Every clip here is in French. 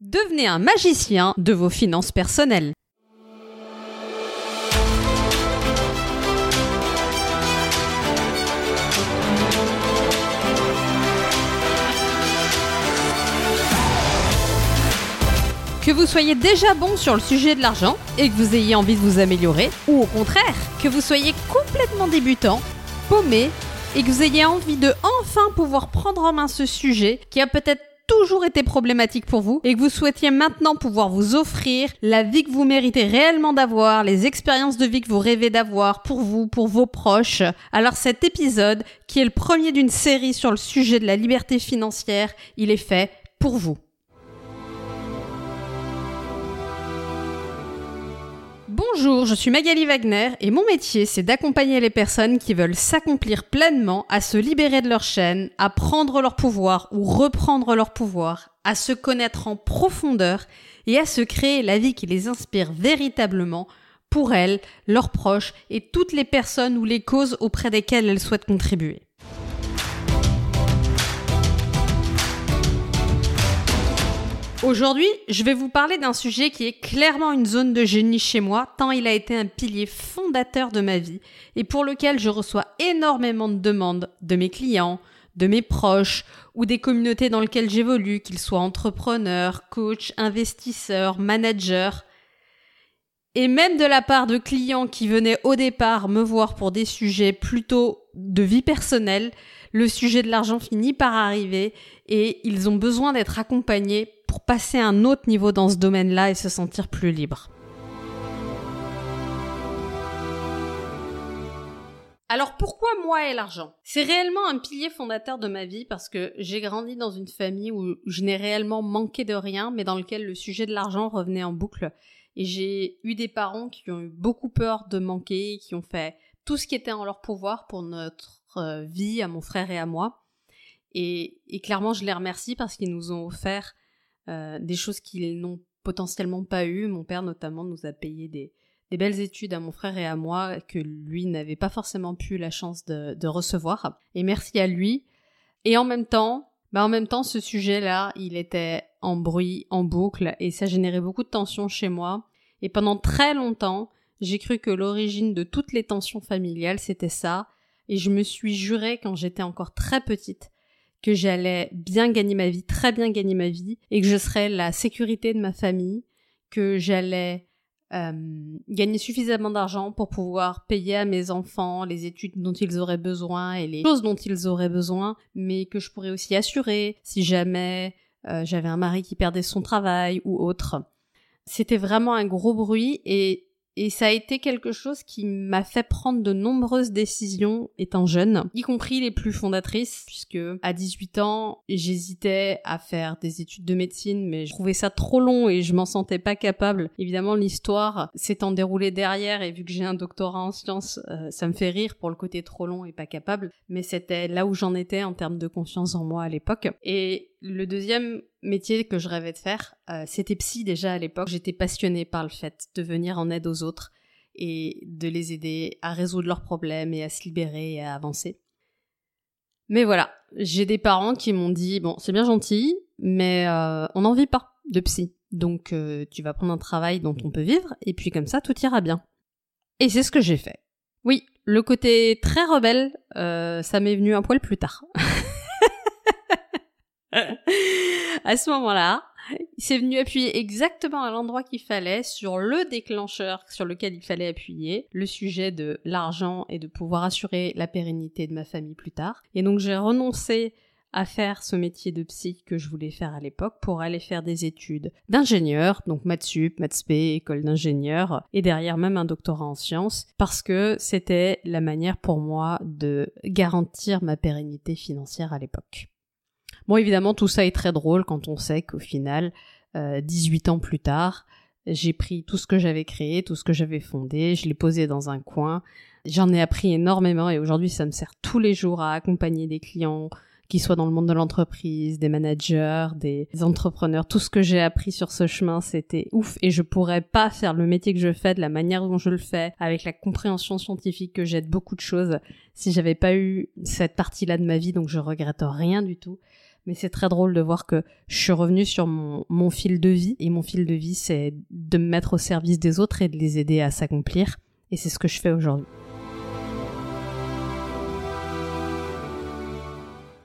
Devenez un magicien de vos finances personnelles. Que vous soyez déjà bon sur le sujet de l'argent et que vous ayez envie de vous améliorer, ou au contraire, que vous soyez complètement débutant, paumé, et que vous ayez envie de enfin pouvoir prendre en main ce sujet qui a peut-être toujours été problématique pour vous et que vous souhaitiez maintenant pouvoir vous offrir la vie que vous méritez réellement d'avoir, les expériences de vie que vous rêvez d'avoir pour vous, pour vos proches, alors cet épisode, qui est le premier d'une série sur le sujet de la liberté financière, il est fait pour vous. Bonjour, je suis Magali Wagner et mon métier c'est d'accompagner les personnes qui veulent s'accomplir pleinement, à se libérer de leur chaîne, à prendre leur pouvoir ou reprendre leur pouvoir, à se connaître en profondeur et à se créer la vie qui les inspire véritablement pour elles, leurs proches et toutes les personnes ou les causes auprès desquelles elles souhaitent contribuer. Aujourd'hui, je vais vous parler d'un sujet qui est clairement une zone de génie chez moi, tant il a été un pilier fondateur de ma vie et pour lequel je reçois énormément de demandes de mes clients, de mes proches ou des communautés dans lesquelles j'évolue, qu'ils soient entrepreneurs, coachs, investisseurs, managers, et même de la part de clients qui venaient au départ me voir pour des sujets plutôt de vie personnelle, le sujet de l'argent finit par arriver et ils ont besoin d'être accompagnés pour passer à un autre niveau dans ce domaine-là et se sentir plus libre. Alors pourquoi moi et l'argent? C'est réellement un pilier fondateur de ma vie parce que j'ai grandi dans une famille où je n'ai réellement manqué de rien, mais dans lequel le sujet de l'argent revenait en boucle. Et j'ai eu des parents qui ont eu beaucoup peur de manquer, qui ont fait tout ce qui était en leur pouvoir pour notre euh, vie, à mon frère et à moi. Et, clairement, je les remercie parce qu'ils nous ont offert euh, des choses qu'ils n'ont potentiellement pas eu. Mon père notamment nous a payé des, belles études à mon frère et à moi que lui n'avait pas forcément pu la chance de, recevoir. Et merci à lui. Et en même temps, bah en même temps, ce sujet-là, il était en bruit, en boucle, et ça générait beaucoup de tensions chez moi. Et pendant très longtemps, j'ai cru que l'origine de toutes les tensions familiales, c'était ça. Et je me suis juré quand j'étais encore très petite que j'allais bien gagner ma vie, très bien gagner ma vie, et que je serais la sécurité de ma famille, que j'allais euh, gagner suffisamment d'argent pour pouvoir payer à mes enfants les études dont ils auraient besoin et les choses dont ils auraient besoin, mais que je pourrais aussi assurer si jamais euh, j'avais un mari qui perdait son travail ou autre. C'était vraiment un gros bruit et et ça a été quelque chose qui m'a fait prendre de nombreuses décisions étant jeune, y compris les plus fondatrices, puisque à 18 ans, j'hésitais à faire des études de médecine, mais je trouvais ça trop long et je m'en sentais pas capable. Évidemment, l'histoire s'étant déroulée derrière et vu que j'ai un doctorat en sciences, euh, ça me fait rire pour le côté trop long et pas capable, mais c'était là où j'en étais en termes de confiance en moi à l'époque. Et le deuxième métier que je rêvais de faire, euh, c'était psy déjà à l'époque. J'étais passionnée par le fait de venir en aide aux autres et de les aider à résoudre leurs problèmes et à se libérer et à avancer. Mais voilà, j'ai des parents qui m'ont dit bon, c'est bien gentil, mais euh, on n'en vit pas de psy. Donc euh, tu vas prendre un travail dont on peut vivre et puis comme ça tout ira bien. Et c'est ce que j'ai fait. Oui, le côté très rebelle, ça m'est venu un poil plus tard. à ce moment-là, il s'est venu appuyer exactement à l'endroit qu'il fallait sur le déclencheur sur lequel il fallait appuyer, le sujet de l'argent et de pouvoir assurer la pérennité de ma famille plus tard. Et donc j'ai renoncé à faire ce métier de psy que je voulais faire à l'époque pour aller faire des études d'ingénieur, donc maths sup, maths école d'ingénieur, et derrière même un doctorat en sciences, parce que c'était la manière pour moi de garantir ma pérennité financière à l'époque. Bon, évidemment, tout ça est très drôle quand on sait qu'au final, euh, 18 ans plus tard, j'ai pris tout ce que j'avais créé, tout ce que j'avais fondé, je l'ai posé dans un coin. J'en ai appris énormément et aujourd'hui, ça me sert tous les jours à accompagner des clients, qui soient dans le monde de l'entreprise, des managers, des entrepreneurs. Tout ce que j'ai appris sur ce chemin, c'était ouf et je pourrais pas faire le métier que je fais de la manière dont je le fais, avec la compréhension scientifique que j'ai de beaucoup de choses, si j'avais pas eu cette partie-là de ma vie, donc je regrette rien du tout. Mais c'est très drôle de voir que je suis revenue sur mon, fil de vie. Et mon fil de vie, c'est de me mettre au service des autres et de les aider à s'accomplir. Et c'est ce que je fais aujourd'hui.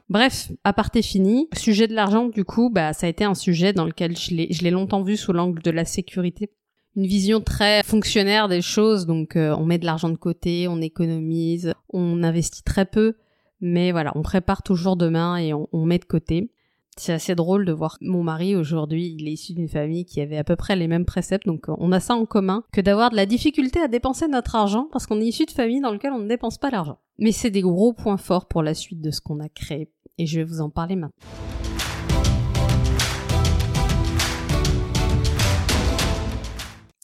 Bref, à aparté fini. Sujet de l'argent, du coup, bah, ça a été un sujet dans lequel je l'ai longtemps vu sous l'angle de la sécurité. Une vision très fonctionnaire des choses, donc euh, on met de l'argent de côté, on économise, on investit très peu, mais voilà, on prépare toujours demain et on, met de côté. C'est assez drôle de voir mon mari aujourd'hui, il est issu d'une famille qui avait à peu près les mêmes préceptes, donc on a ça en commun que d'avoir de la difficulté à dépenser notre argent parce qu'on est issu de familles dans lesquelles on ne dépense pas l'argent. Mais c'est des gros points forts pour la suite de ce qu'on a créé et je vais vous en parler maintenant.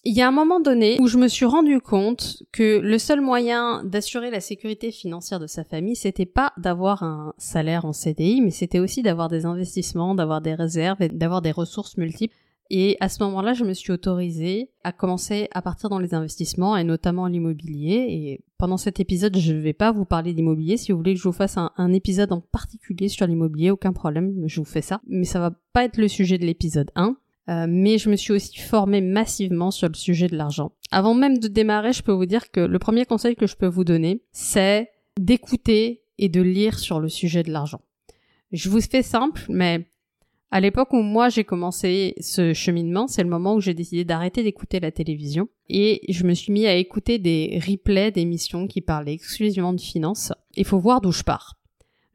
Il y a un moment donné où je me suis rendu compte que le seul moyen d'assurer la sécurité financière de sa famille, c'était pas d'avoir un salaire en CDI, mais c'était aussi d'avoir des investissements, d'avoir des réserves et d'avoir des ressources multiples. Et à ce moment-là, je me suis autorisée à commencer à partir dans les investissements et notamment l'immobilier. Et pendant cet épisode, je ne vais pas vous parler d'immobilier. Si vous voulez que je vous fasse un, un épisode en particulier sur l'immobilier, aucun problème, je vous fais ça. Mais ça va pas être le sujet de l'épisode 1. Euh, mais je me suis aussi formée massivement sur le sujet de l'argent. Avant même de démarrer, je peux vous dire que le premier conseil que je peux vous donner, c'est d'écouter et de lire sur le sujet de l'argent. Je vous fais simple, mais à l'époque où moi j'ai commencé ce cheminement, c'est le moment où j'ai décidé d'arrêter d'écouter la télévision et je me suis mis à écouter des replays d'émissions qui parlaient exclusivement de finances. Il faut voir d'où je pars.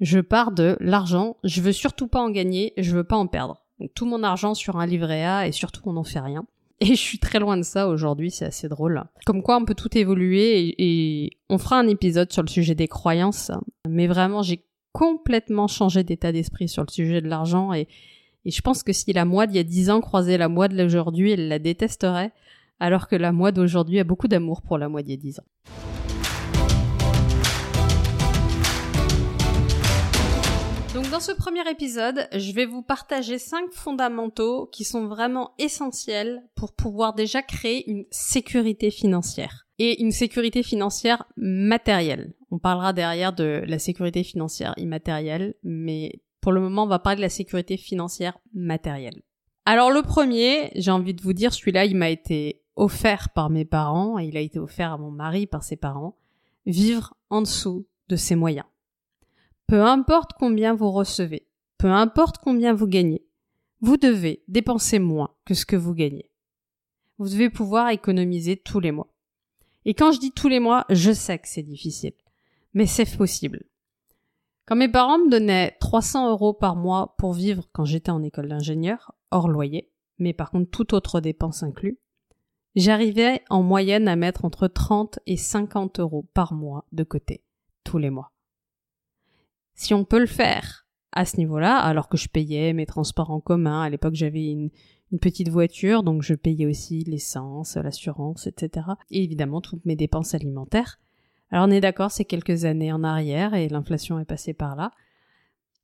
Je pars de l'argent, je veux surtout pas en gagner, je veux pas en perdre tout mon argent sur un livret A et surtout on n'en fait rien. Et je suis très loin de ça aujourd'hui, c'est assez drôle. Comme quoi on peut tout évoluer et, on fera un épisode sur le sujet des croyances. Mais vraiment, j'ai complètement changé d'état d'esprit sur le sujet de l'argent et, je pense que si la moi d'il y a 10 ans croisait la moi de l'aujourd'hui, elle la détesterait, alors que la moi d'aujourd'hui a beaucoup d'amour pour la moi d'il y a 10 ans. Dans ce premier épisode, je vais vous partager cinq fondamentaux qui sont vraiment essentiels pour pouvoir déjà créer une sécurité financière. Et une sécurité financière matérielle. On parlera derrière de la sécurité financière immatérielle, mais pour le moment, on va parler de la sécurité financière matérielle. Alors le premier, j'ai envie de vous dire, celui-là, il m'a été offert par mes parents, et il a été offert à mon mari par ses parents, vivre en dessous de ses moyens. Peu importe combien vous recevez, peu importe combien vous gagnez, vous devez dépenser moins que ce que vous gagnez. Vous devez pouvoir économiser tous les mois. Et quand je dis tous les mois, je sais que c'est difficile, mais c'est possible. Quand mes parents me donnaient 300 euros par mois pour vivre quand j'étais en école d'ingénieur, hors loyer, mais par contre toute autre dépense inclus, j'arrivais en moyenne à mettre entre 30 et 50 euros par mois de côté, tous les mois. Si on peut le faire à ce niveau-là, alors que je payais mes transports en commun, à l'époque j'avais une, petite voiture, donc je payais aussi l'essence, l'assurance, etc. Et évidemment toutes mes dépenses alimentaires. Alors on est d'accord, c'est quelques années en arrière et l'inflation est passée par là.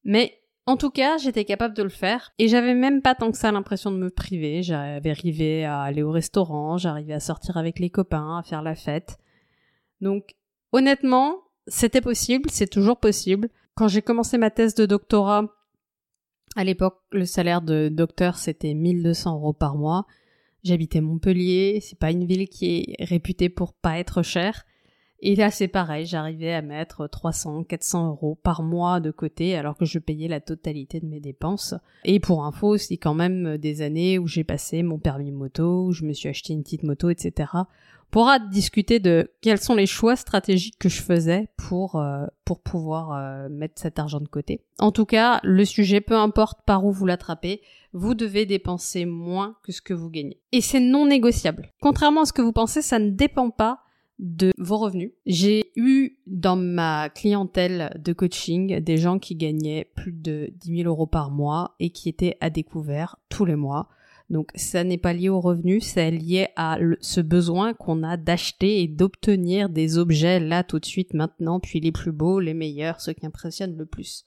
Mais en tout cas, j'étais capable de le faire et j'avais même pas tant que ça l'impression de me priver. J'avais arrivé à aller au restaurant, j'arrivais à sortir avec les copains, à faire la fête. Donc honnêtement, c'était possible, c'est toujours possible. Quand j'ai commencé ma thèse de doctorat, à l'époque, le salaire de docteur, c'était 1200 euros par mois. J'habitais Montpellier, c'est pas une ville qui est réputée pour pas être chère. Et là, c'est pareil, j'arrivais à mettre 300, 400 euros par mois de côté alors que je payais la totalité de mes dépenses. Et pour info, c'est quand même des années où j'ai passé mon permis moto, où je me suis acheté une petite moto, etc pourra discuter de quels sont les choix stratégiques que je faisais pour euh, pour pouvoir euh, mettre cet argent de côté. En tout cas, le sujet, peu importe par où vous l'attrapez, vous devez dépenser moins que ce que vous gagnez. Et c'est non négociable. Contrairement à ce que vous pensez, ça ne dépend pas de vos revenus. J'ai eu dans ma clientèle de coaching des gens qui gagnaient plus de 10 000 euros par mois et qui étaient à découvert tous les mois donc ça n'est pas lié au revenu, c'est lié à ce besoin qu'on a d'acheter et d'obtenir des objets là tout de suite maintenant, puis les plus beaux, les meilleurs, ceux qui impressionnent le plus.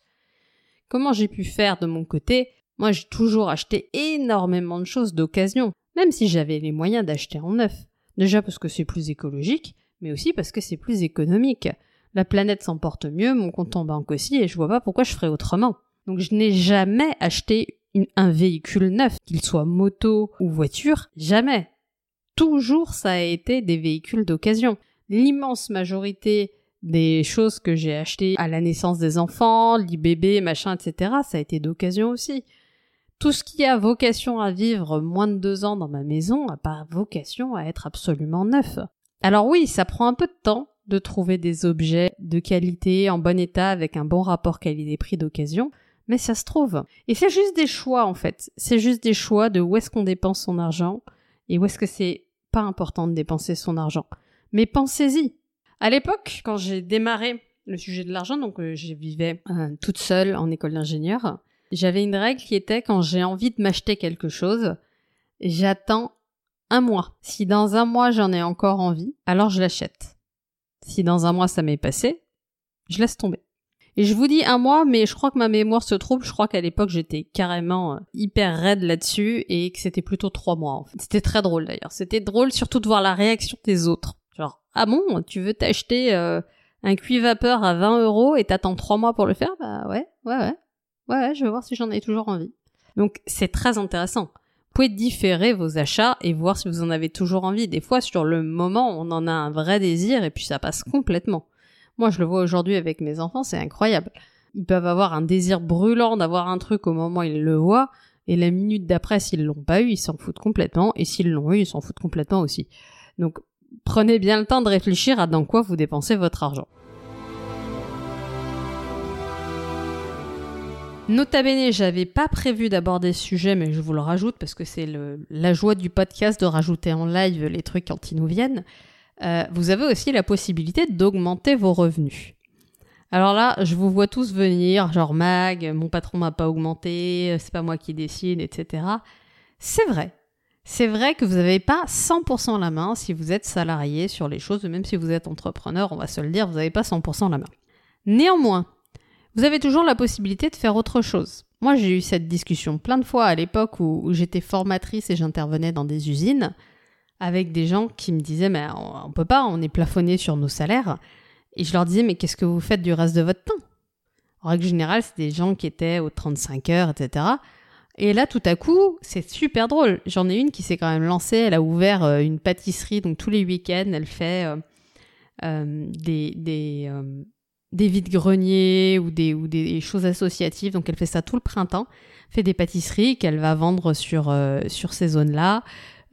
Comment j'ai pu faire de mon côté? Moi j'ai toujours acheté énormément de choses d'occasion, même si j'avais les moyens d'acheter en neuf. Déjà parce que c'est plus écologique, mais aussi parce que c'est plus économique. La planète s'en porte mieux, mon compte en banque aussi, et je vois pas pourquoi je ferais autrement. Donc je n'ai jamais acheté un véhicule neuf, qu'il soit moto ou voiture, jamais. Toujours ça a été des véhicules d'occasion. L'immense majorité des choses que j'ai achetées à la naissance des enfants, l'IBB, machin, etc., ça a été d'occasion aussi. Tout ce qui a vocation à vivre moins de deux ans dans ma maison n'a pas vocation à être absolument neuf. Alors oui, ça prend un peu de temps de trouver des objets de qualité, en bon état, avec un bon rapport qualité-prix d'occasion, mais ça se trouve. Et c'est juste des choix en fait. C'est juste des choix de où est-ce qu'on dépense son argent et où est-ce que c'est pas important de dépenser son argent. Mais pensez-y. À l'époque, quand j'ai démarré le sujet de l'argent, donc euh, je vivais euh, toute seule en école d'ingénieur, j'avais une règle qui était quand j'ai envie de m'acheter quelque chose, j'attends un mois. Si dans un mois j'en ai encore envie, alors je l'achète. Si dans un mois ça m'est passé, je laisse tomber. Et je vous dis un mois, mais je crois que ma mémoire se trouble. Je crois qu'à l'époque, j'étais carrément euh, hyper raide là-dessus et que c'était plutôt trois mois, en fait. C'était très drôle, d'ailleurs. C'était drôle surtout de voir la réaction des autres. Genre, ah bon, tu veux t'acheter euh, un cuit vapeur à 20 euros et t'attends trois mois pour le faire? Bah ouais, ouais, ouais. Ouais, je vais voir si j'en ai toujours envie. Donc, c'est très intéressant. Vous pouvez différer vos achats et voir si vous en avez toujours envie. Des fois, sur le moment, on en a un vrai désir et puis ça passe complètement. Moi, je le vois aujourd'hui avec mes enfants, c'est incroyable. Ils peuvent avoir un désir brûlant d'avoir un truc au moment où ils le voient, et la minute d'après, s'ils l'ont pas eu, ils s'en foutent complètement, et s'ils l'ont eu, ils s'en foutent complètement aussi. Donc, prenez bien le temps de réfléchir à dans quoi vous dépensez votre argent. Nota bene, j'avais pas prévu d'aborder ce sujet, mais je vous le rajoute parce que c'est la joie du podcast de rajouter en live les trucs quand ils nous viennent. Euh, vous avez aussi la possibilité d'augmenter vos revenus. Alors là, je vous vois tous venir, genre Mag, mon patron m'a pas augmenté, c'est pas moi qui décide, etc. C'est vrai. C'est vrai que vous n'avez pas 100% la main si vous êtes salarié sur les choses, même si vous êtes entrepreneur, on va se le dire, vous n'avez pas 100% la main. Néanmoins, vous avez toujours la possibilité de faire autre chose. Moi, j'ai eu cette discussion plein de fois à l'époque où j'étais formatrice et j'intervenais dans des usines avec des gens qui me disaient mais on, peut pas, on est plafonné sur nos salaires. Et je leur disais mais qu'est-ce que vous faites du reste de votre temps? En règle générale, c'est des gens qui étaient aux 35 heures, etc. Et là, tout à coup, c'est super drôle. J'en ai une qui s'est quand même lancée. Elle a ouvert euh, une pâtisserie, donc tous les week-ends, elle fait euh, euh, des, des, des vides-greniers ou des, ou des choses associatives. Donc elle fait ça tout le printemps, fait des pâtisseries qu'elle va vendre sur, sur ces zones-là.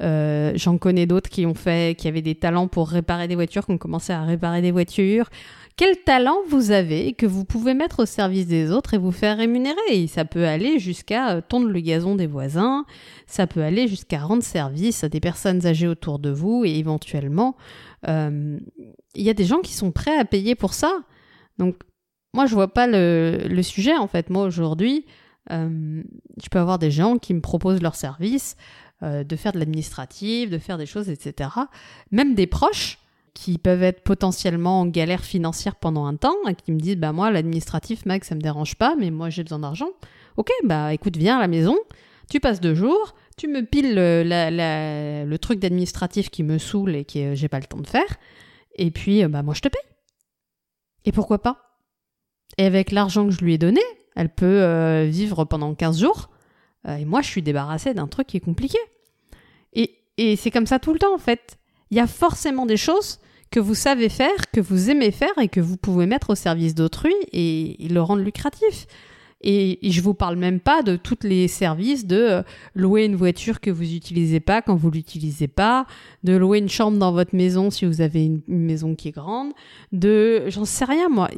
Euh, j'en connais d'autres qui ont fait, qui avaient des talents pour réparer des voitures, qui ont commencé à réparer des voitures. Quel talent vous avez que vous pouvez mettre au service des autres et vous faire rémunérer? Ça peut aller jusqu'à euh, tondre le gazon des voisins, ça peut aller jusqu'à rendre service à des personnes âgées autour de vous et éventuellement, euh, il y a des gens qui sont prêts à payer pour ça. Donc, moi, je vois pas le, sujet en fait. Moi, aujourd'hui, je peux avoir des gens qui me proposent leurs services euh, de faire de l'administratif, de faire des choses, etc. Même des proches qui peuvent être potentiellement en galère financière pendant un temps et qui me disent bah moi l'administratif Mag ça me dérange pas mais moi j'ai besoin d'argent. Ok bah écoute viens à la maison, tu passes deux jours, tu me piles le, le truc d'administratif qui me saoule et que j'ai pas le temps de faire et puis euh, bah moi je te paye. Et pourquoi pas? Et avec l'argent que je lui ai donné, elle peut euh, vivre pendant 15 jours et moi je suis débarrassée d'un truc qui est compliqué. Et, c'est comme ça tout le temps en fait. Il y a forcément des choses que vous savez faire, que vous aimez faire et que vous pouvez mettre au service d'autrui et, le rendre lucratif. Et, je vous parle même pas de tous les services de euh, louer une voiture que vous n'utilisez pas quand vous l'utilisez pas, de louer une chambre dans votre maison si vous avez une, une maison qui est grande, de j'en sais rien moi.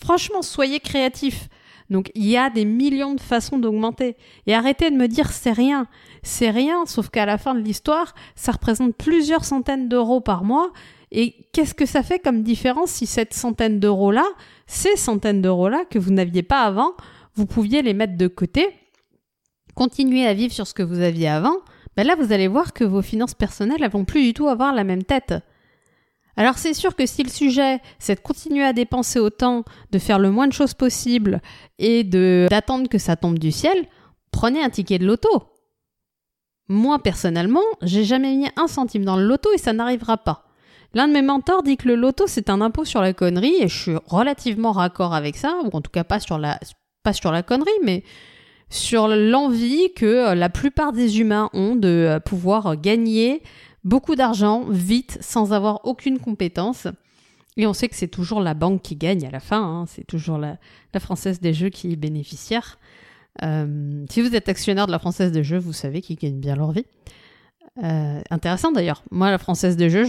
Franchement, soyez créatifs. Donc il y a des millions de façons d'augmenter. Et arrêtez de me dire c'est rien. C'est rien, sauf qu'à la fin de l'histoire, ça représente plusieurs centaines d'euros par mois. Et qu'est-ce que ça fait comme différence si cette centaine d'euros-là, ces centaines d'euros-là que vous n'aviez pas avant, vous pouviez les mettre de côté, continuer à vivre sur ce que vous aviez avant, ben là vous allez voir que vos finances personnelles elles vont plus du tout avoir la même tête. Alors c'est sûr que si le sujet c'est de continuer à dépenser autant, de faire le moins de choses possible et d'attendre que ça tombe du ciel, prenez un ticket de loto. Moi personnellement, j'ai jamais mis un centime dans le loto et ça n'arrivera pas. L'un de mes mentors dit que le loto c'est un impôt sur la connerie et je suis relativement raccord avec ça, ou en tout cas pas sur la pas sur la connerie, mais sur l'envie que euh, la plupart des humains ont de euh, pouvoir gagner beaucoup d'argent vite sans avoir aucune compétence. Et on sait que c'est toujours la banque qui gagne à la fin, hein. c'est toujours la, Française des Jeux qui est bénéficiaire. Euh, si vous êtes actionnaire de la Française des Jeux, vous savez qu'ils gagnent bien leur vie. intéressant d'ailleurs. Moi, la Française des Jeux,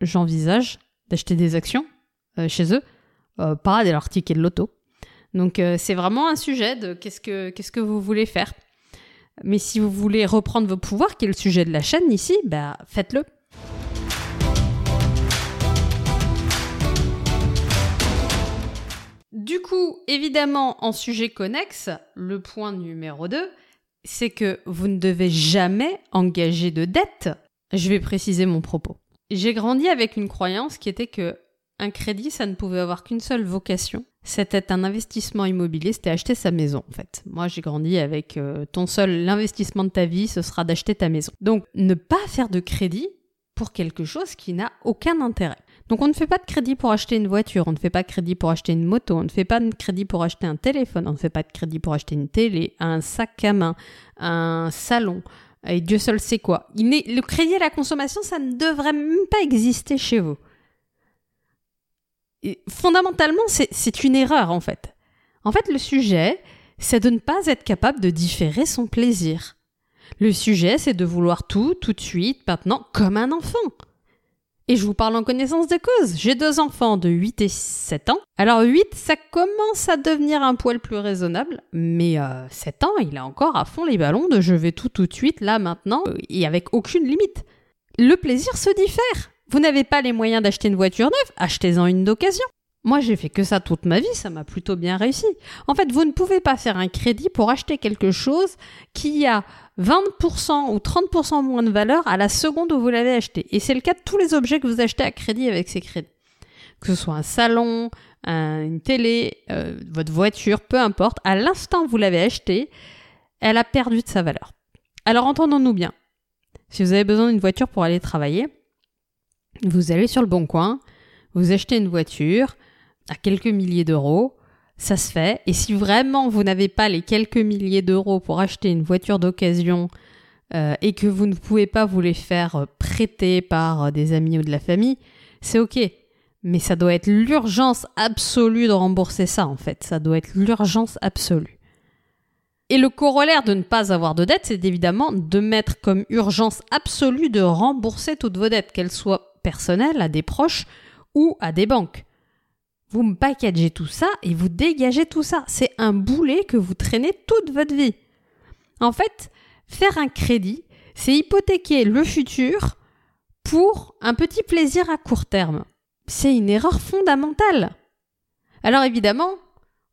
j'envisage d'acheter des actions chez eux, pas de leur ticket de loto. Donc euh, c'est vraiment un sujet de qu'est-ce que, qu'est-ce que vous voulez faire. Mais si vous voulez reprendre vos pouvoirs, qui est le sujet de la chaîne ici, bah faites-le. Du coup, évidemment, en sujet connexe, le point numéro 2, c'est que vous ne devez jamais engager de dette. Je vais préciser mon propos. J'ai grandi avec une croyance qui était que un crédit, ça ne pouvait avoir qu'une seule vocation, c'était un investissement immobilier, c'était acheter sa maison en fait. Moi j'ai grandi avec euh, ton seul l'investissement de ta vie, ce sera d'acheter ta maison. Donc ne pas faire de crédit pour quelque chose qui n'a aucun intérêt. Donc on ne fait pas de crédit pour acheter une voiture, on ne fait pas de crédit pour acheter une moto, on ne fait pas de crédit pour acheter un téléphone, on ne fait pas de crédit pour acheter une télé, un sac à main, un salon, et Dieu seul sait quoi. Il le crédit à la consommation, ça ne devrait même pas exister chez vous fondamentalement, c'est une erreur en fait. En fait, le sujet, c'est de ne pas être capable de différer son plaisir. Le sujet, c'est de vouloir tout, tout de suite, maintenant, comme un enfant. Et je vous parle en connaissance de cause. J'ai deux enfants de 8 et 7 ans. Alors 8, ça commence à devenir un poil plus raisonnable, mais euh, 7 ans, il a encore à fond les ballons de je vais tout tout de suite, là, maintenant, et avec aucune limite. Le plaisir se diffère. Vous n'avez pas les moyens d'acheter une voiture neuve, achetez-en une d'occasion. Moi, j'ai fait que ça toute ma vie, ça m'a plutôt bien réussi. En fait, vous ne pouvez pas faire un crédit pour acheter quelque chose qui a 20% ou 30% moins de valeur à la seconde où vous l'avez acheté. Et c'est le cas de tous les objets que vous achetez à crédit avec ces crédits. Que ce soit un salon, une télé, euh, votre voiture, peu importe, à l'instant où vous l'avez acheté, elle a perdu de sa valeur. Alors entendons-nous bien. Si vous avez besoin d'une voiture pour aller travailler, vous allez sur le bon coin, vous achetez une voiture à quelques milliers d'euros, ça se fait. Et si vraiment vous n'avez pas les quelques milliers d'euros pour acheter une voiture d'occasion euh, et que vous ne pouvez pas vous les faire prêter par des amis ou de la famille, c'est ok. Mais ça doit être l'urgence absolue de rembourser ça en fait. Ça doit être l'urgence absolue. Et le corollaire de ne pas avoir de dette, c'est évidemment de mettre comme urgence absolue de rembourser toutes vos dettes, qu'elles soient à des proches ou à des banques. Vous me packagez tout ça et vous dégagez tout ça. C'est un boulet que vous traînez toute votre vie. En fait, faire un crédit, c'est hypothéquer le futur pour un petit plaisir à court terme. C'est une erreur fondamentale. Alors évidemment,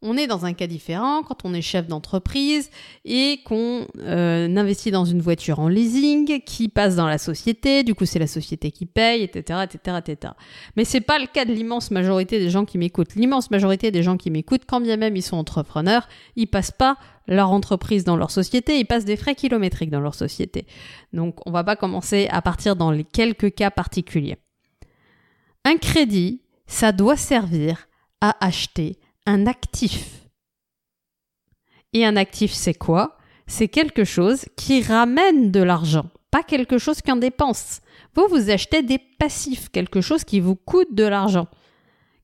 on est dans un cas différent quand on est chef d'entreprise et qu'on euh, investit dans une voiture en leasing qui passe dans la société, du coup c'est la société qui paye, etc., etc., etc. Mais pas le cas de l'immense majorité des gens qui m'écoutent. L'immense majorité des gens qui m'écoutent, quand bien même ils sont entrepreneurs, ils passent pas leur entreprise dans leur société, ils passent des frais kilométriques dans leur société. Donc on va pas commencer à partir dans les quelques cas particuliers. Un crédit, ça doit servir à acheter un actif. Et un actif, c'est quoi? C'est quelque chose qui ramène de l'argent, pas quelque chose qui en dépense. Vous, vous achetez des passifs, quelque chose qui vous coûte de l'argent.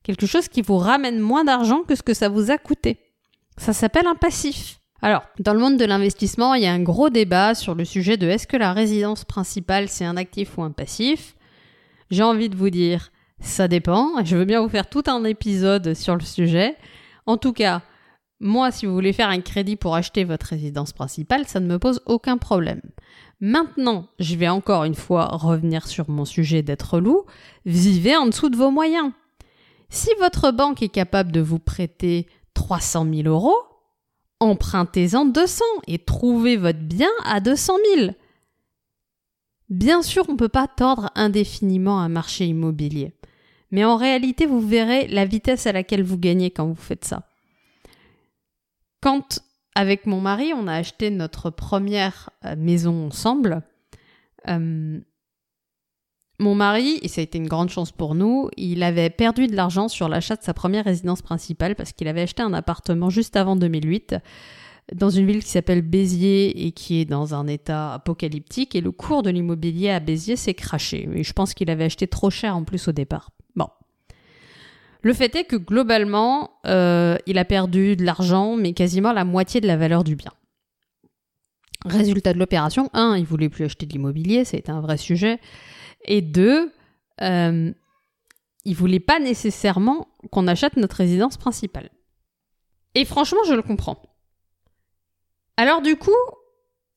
Quelque chose qui vous ramène moins d'argent que ce que ça vous a coûté. Ça s'appelle un passif. Alors, dans le monde de l'investissement, il y a un gros débat sur le sujet de est-ce que la résidence principale c'est un actif ou un passif? J'ai envie de vous dire, ça dépend. Je veux bien vous faire tout un épisode sur le sujet. En tout cas, moi, si vous voulez faire un crédit pour acheter votre résidence principale, ça ne me pose aucun problème. Maintenant, je vais encore une fois revenir sur mon sujet d'être loup. Vivez en dessous de vos moyens. Si votre banque est capable de vous prêter 300 000 euros, empruntez-en 200 et trouvez votre bien à 200 000. Bien sûr, on ne peut pas tordre indéfiniment un marché immobilier. Mais en réalité, vous verrez la vitesse à laquelle vous gagnez quand vous faites ça. Quand, avec mon mari, on a acheté notre première euh, maison ensemble, euh, Mon mari, et ça a été une grande chance pour nous, il avait perdu de l'argent sur l'achat de sa première résidence principale parce qu'il avait acheté un appartement juste avant 2008 dans une ville qui s'appelle Béziers et qui est dans un état apocalyptique et le cours de l'immobilier à Béziers s'est craché. Et je pense qu'il avait acheté trop cher en plus au départ. Le fait est que globalement, euh, il a perdu de l'argent, mais quasiment la moitié de la valeur du bien. Résultat de l'opération, un, il voulait plus acheter de l'immobilier, c'était un vrai sujet. Et deux, euh, il voulait pas nécessairement qu'on achète notre résidence principale. Et franchement, je le comprends. Alors du coup,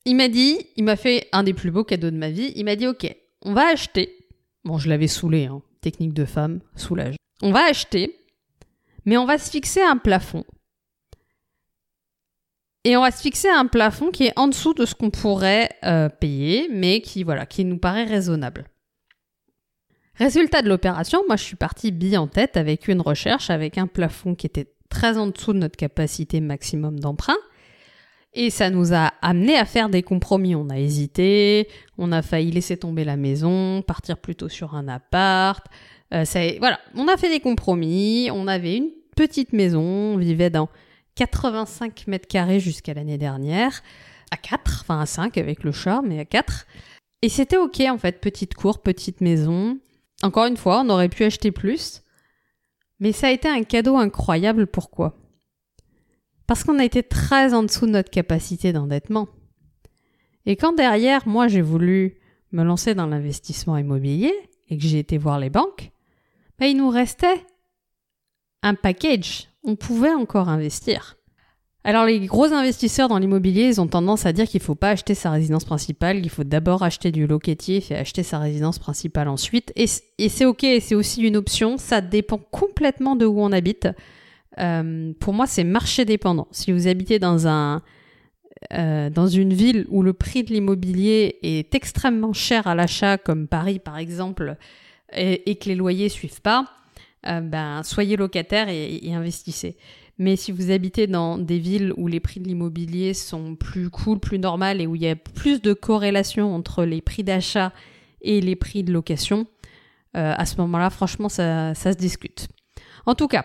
il m'a dit, il m'a fait un des plus beaux cadeaux de ma vie. Il m'a dit, ok, on va acheter. Bon, je l'avais saoulé, hein. technique de femme, soulage. On va acheter, mais on va se fixer un plafond. Et on va se fixer un plafond qui est en dessous de ce qu'on pourrait euh, payer, mais qui voilà, qui nous paraît raisonnable. Résultat de l'opération, moi je suis partie bille en tête avec une recherche avec un plafond qui était très en dessous de notre capacité maximum d'emprunt. Et ça nous a amené à faire des compromis. On a hésité, on a failli laisser tomber la maison, partir plutôt sur un appart. Euh, voilà, on a fait des compromis. On avait une petite maison, on vivait dans 85 mètres carrés jusqu'à l'année dernière, à 4, enfin à 5 avec le chat, mais à 4. Et c'était ok en fait, petite cour, petite maison. Encore une fois, on aurait pu acheter plus. Mais ça a été un cadeau incroyable, pourquoi? Parce qu'on a été très en dessous de notre capacité d'endettement. Et quand derrière, moi, j'ai voulu me lancer dans l'investissement immobilier et que j'ai été voir les banques, bah, il nous restait un package. On pouvait encore investir. Alors les gros investisseurs dans l'immobilier, ils ont tendance à dire qu'il ne faut pas acheter sa résidence principale, qu'il faut d'abord acheter du locatif et acheter sa résidence principale ensuite. Et, c'est ok, c'est aussi une option, ça dépend complètement de où on habite. Euh, pour moi, c'est marché dépendant. Si vous habitez dans un euh, dans une ville où le prix de l'immobilier est extrêmement cher à l'achat, comme Paris par exemple, et, que les loyers suivent pas, euh, ben soyez locataire et, investissez. Mais si vous habitez dans des villes où les prix de l'immobilier sont plus cool, plus normal et où il y a plus de corrélation entre les prix d'achat et les prix de location, à ce moment-là, franchement, ça, ça se discute. En tout cas,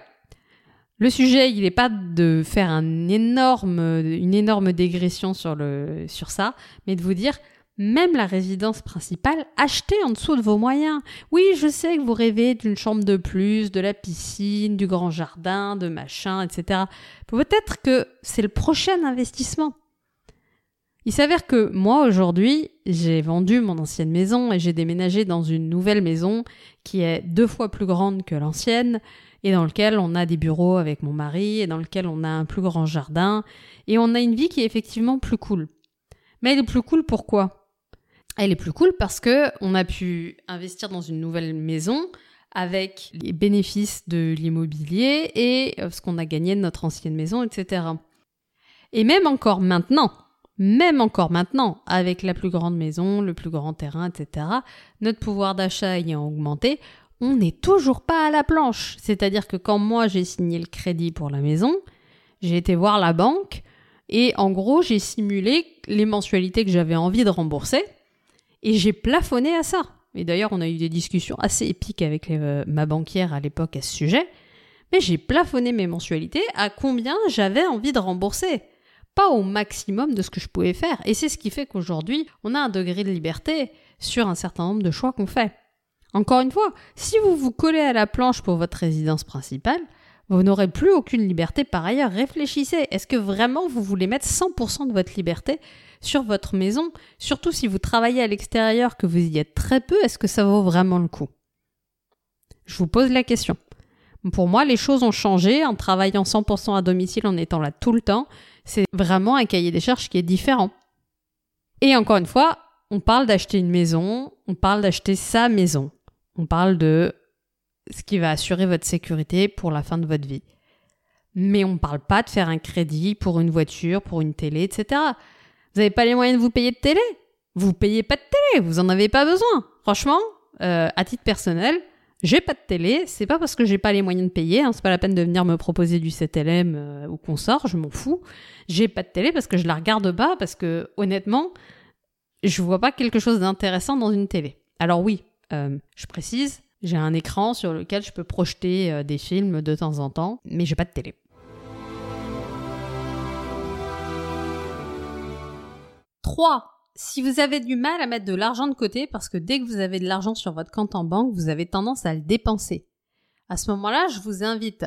le sujet, il n'est pas de faire une énorme dégression sur, le, sur ça, mais de vous dire, même la résidence principale, achetez en dessous de vos moyens. Oui, je sais que vous rêvez d'une chambre de plus, de la piscine, du grand jardin, de machin, etc. Peut-être que c'est le prochain investissement. Il s'avère que moi, aujourd'hui, j'ai vendu mon ancienne maison et j'ai déménagé dans une nouvelle maison qui est deux fois plus grande que l'ancienne et dans lequel on a des bureaux avec mon mari et dans lequel on a un plus grand jardin et on a une vie qui est effectivement plus cool. Mais elle est plus cool pourquoi? Elle est plus cool parce que on a pu investir dans une nouvelle maison avec les bénéfices de l'immobilier et euh, ce qu'on a gagné de notre ancienne maison, etc. Et même encore maintenant, même encore maintenant, avec la plus grande maison, le plus grand terrain, etc., notre pouvoir d'achat ayant augmenté, on n'est toujours pas à la planche. C'est-à-dire que quand moi j'ai signé le crédit pour la maison, j'ai été voir la banque et en gros j'ai simulé les mensualités que j'avais envie de rembourser et j'ai plafonné à ça. Et d'ailleurs on a eu des discussions assez épiques avec euh, ma banquière à l'époque à ce sujet. Mais j'ai plafonné mes mensualités à combien j'avais envie de rembourser. Pas au maximum de ce que je pouvais faire. Et c'est ce qui fait qu'aujourd'hui, on a un degré de liberté sur un certain nombre de choix qu'on fait. Encore une fois, si vous vous collez à la planche pour votre résidence principale, vous n'aurez plus aucune liberté par ailleurs. Réfléchissez, est-ce que vraiment vous voulez mettre 100% de votre liberté sur votre maison Surtout si vous travaillez à l'extérieur, que vous y êtes très peu, est-ce que ça vaut vraiment le coup? Je vous pose la question. Pour moi, les choses ont changé en travaillant 100% à domicile, en étant là tout le temps. C'est vraiment un cahier des charges qui est différent. Et encore une fois, on parle d'acheter une maison, on parle d'acheter sa maison. On parle de ce qui va assurer votre sécurité pour la fin de votre vie. Mais on ne parle pas de faire un crédit pour une voiture, pour une télé, etc. Vous n'avez pas les moyens de vous payer de télé Vous payez pas de télé, vous en avez pas besoin. Franchement, euh, à titre personnel, j'ai pas de télé, c'est pas parce que j'ai pas les moyens de payer, hein, c'est pas la peine de venir me proposer du 7LM euh, ou qu'on sort, je m'en fous. J'ai pas de télé parce que je la regarde pas, parce que honnêtement, je vois pas quelque chose d'intéressant dans une télé. Alors oui, Euh, je précise, j'ai un écran sur lequel je peux projeter euh, des films de temps en temps, mais j'ai pas de télé. 3. Si vous avez du mal à mettre de l'argent de côté, parce que dès que vous avez de l'argent sur votre compte en banque, vous avez tendance à le dépenser. À ce moment-là, je vous invite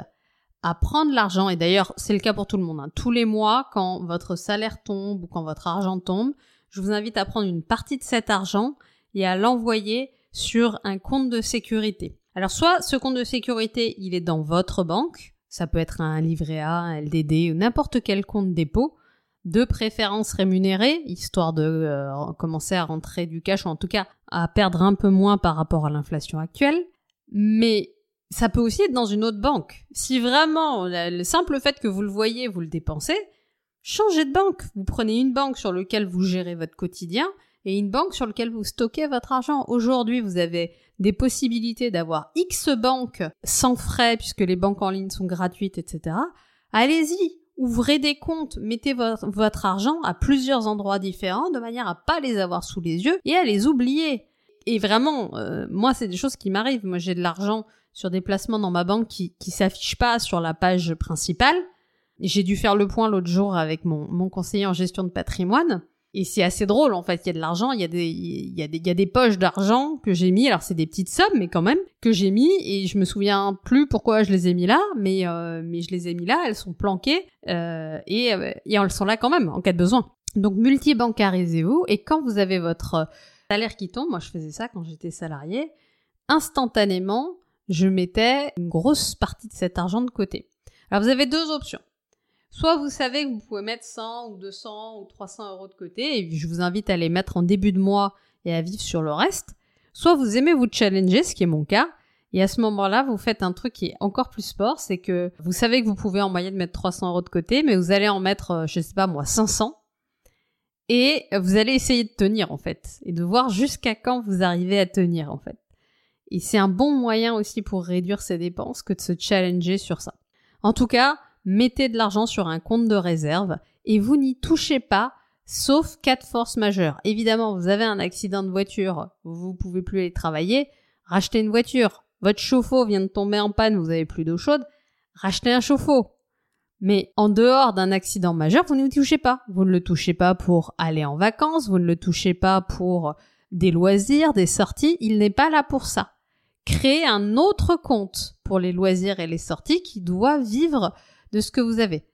à prendre l'argent, et d'ailleurs c'est le cas pour tout le monde, hein. tous les mois, quand votre salaire tombe ou quand votre argent tombe, je vous invite à prendre une partie de cet argent et à l'envoyer sur un compte de sécurité. Alors soit ce compte de sécurité, il est dans votre banque, ça peut être un livret A, un LDD ou n'importe quel compte dépôt, de préférence rémunéré, histoire de euh, commencer à rentrer du cash ou en tout cas à perdre un peu moins par rapport à l'inflation actuelle. Mais ça peut aussi être dans une autre banque. Si vraiment le simple fait que vous le voyez, vous le dépensez, changez de banque. Vous prenez une banque sur laquelle vous gérez votre quotidien et une banque sur laquelle vous stockez votre argent. Aujourd'hui, vous avez des possibilités d'avoir X banques sans frais puisque les banques en ligne sont gratuites, etc. Allez-y, ouvrez des comptes, mettez votre, argent à plusieurs endroits différents de manière à pas les avoir sous les yeux et à les oublier. Et vraiment, euh, moi, c'est des choses qui m'arrivent. Moi, j'ai de l'argent sur des placements dans ma banque qui qui s'affichent pas sur la page principale. J'ai dû faire le point l'autre jour avec mon, mon conseiller en gestion de patrimoine. Et c'est assez drôle, en fait. Il y a de l'argent, il y a des, il y a des, il y a des poches d'argent que j'ai mis. Alors, c'est des petites sommes, mais quand même, que j'ai mis. Et je me souviens plus pourquoi je les ai mis là, mais, euh, mais je les ai mis là. Elles sont planquées. Euh, et, euh, et elles sont là quand même, en cas de besoin. Donc, multibancarisez-vous. Et quand vous avez votre salaire qui tombe, moi, je faisais ça quand j'étais salarié, instantanément, je mettais une grosse partie de cet argent de côté. Alors vous avez deux options. Soit vous savez que vous pouvez mettre 100 ou 200 ou 300 euros de côté et je vous invite à les mettre en début de mois et à vivre sur le reste. Soit vous aimez vous challenger, ce qui est mon cas, et à ce moment-là, vous faites un truc qui est encore plus sport, c'est que vous savez que vous pouvez en moyenne mettre 300 euros de côté, mais vous allez en mettre, euh, je sais pas moi, 500. Et vous allez essayer de tenir, en fait. Et de voir jusqu'à quand vous arrivez à tenir, en fait. Et c'est un bon moyen aussi pour réduire ses dépenses que de se challenger sur ça. En tout cas, mettez de l'argent sur un compte de réserve et vous n'y touchez pas sauf cas de force majeure. Évidemment, vous avez un accident de voiture, vous pouvez plus aller travailler, rachetez une voiture. Votre chauffe-eau vient de tomber en panne, vous avez plus d'eau chaude, rachetez un chauffe-eau. Mais en dehors d'un accident majeur, vous ne touchez pas. Vous ne le touchez pas pour aller en vacances, vous ne le touchez pas pour des loisirs, des sorties, il n'est pas là pour ça créer un autre compte pour les loisirs et les sorties qui doit vivre de ce que vous avez.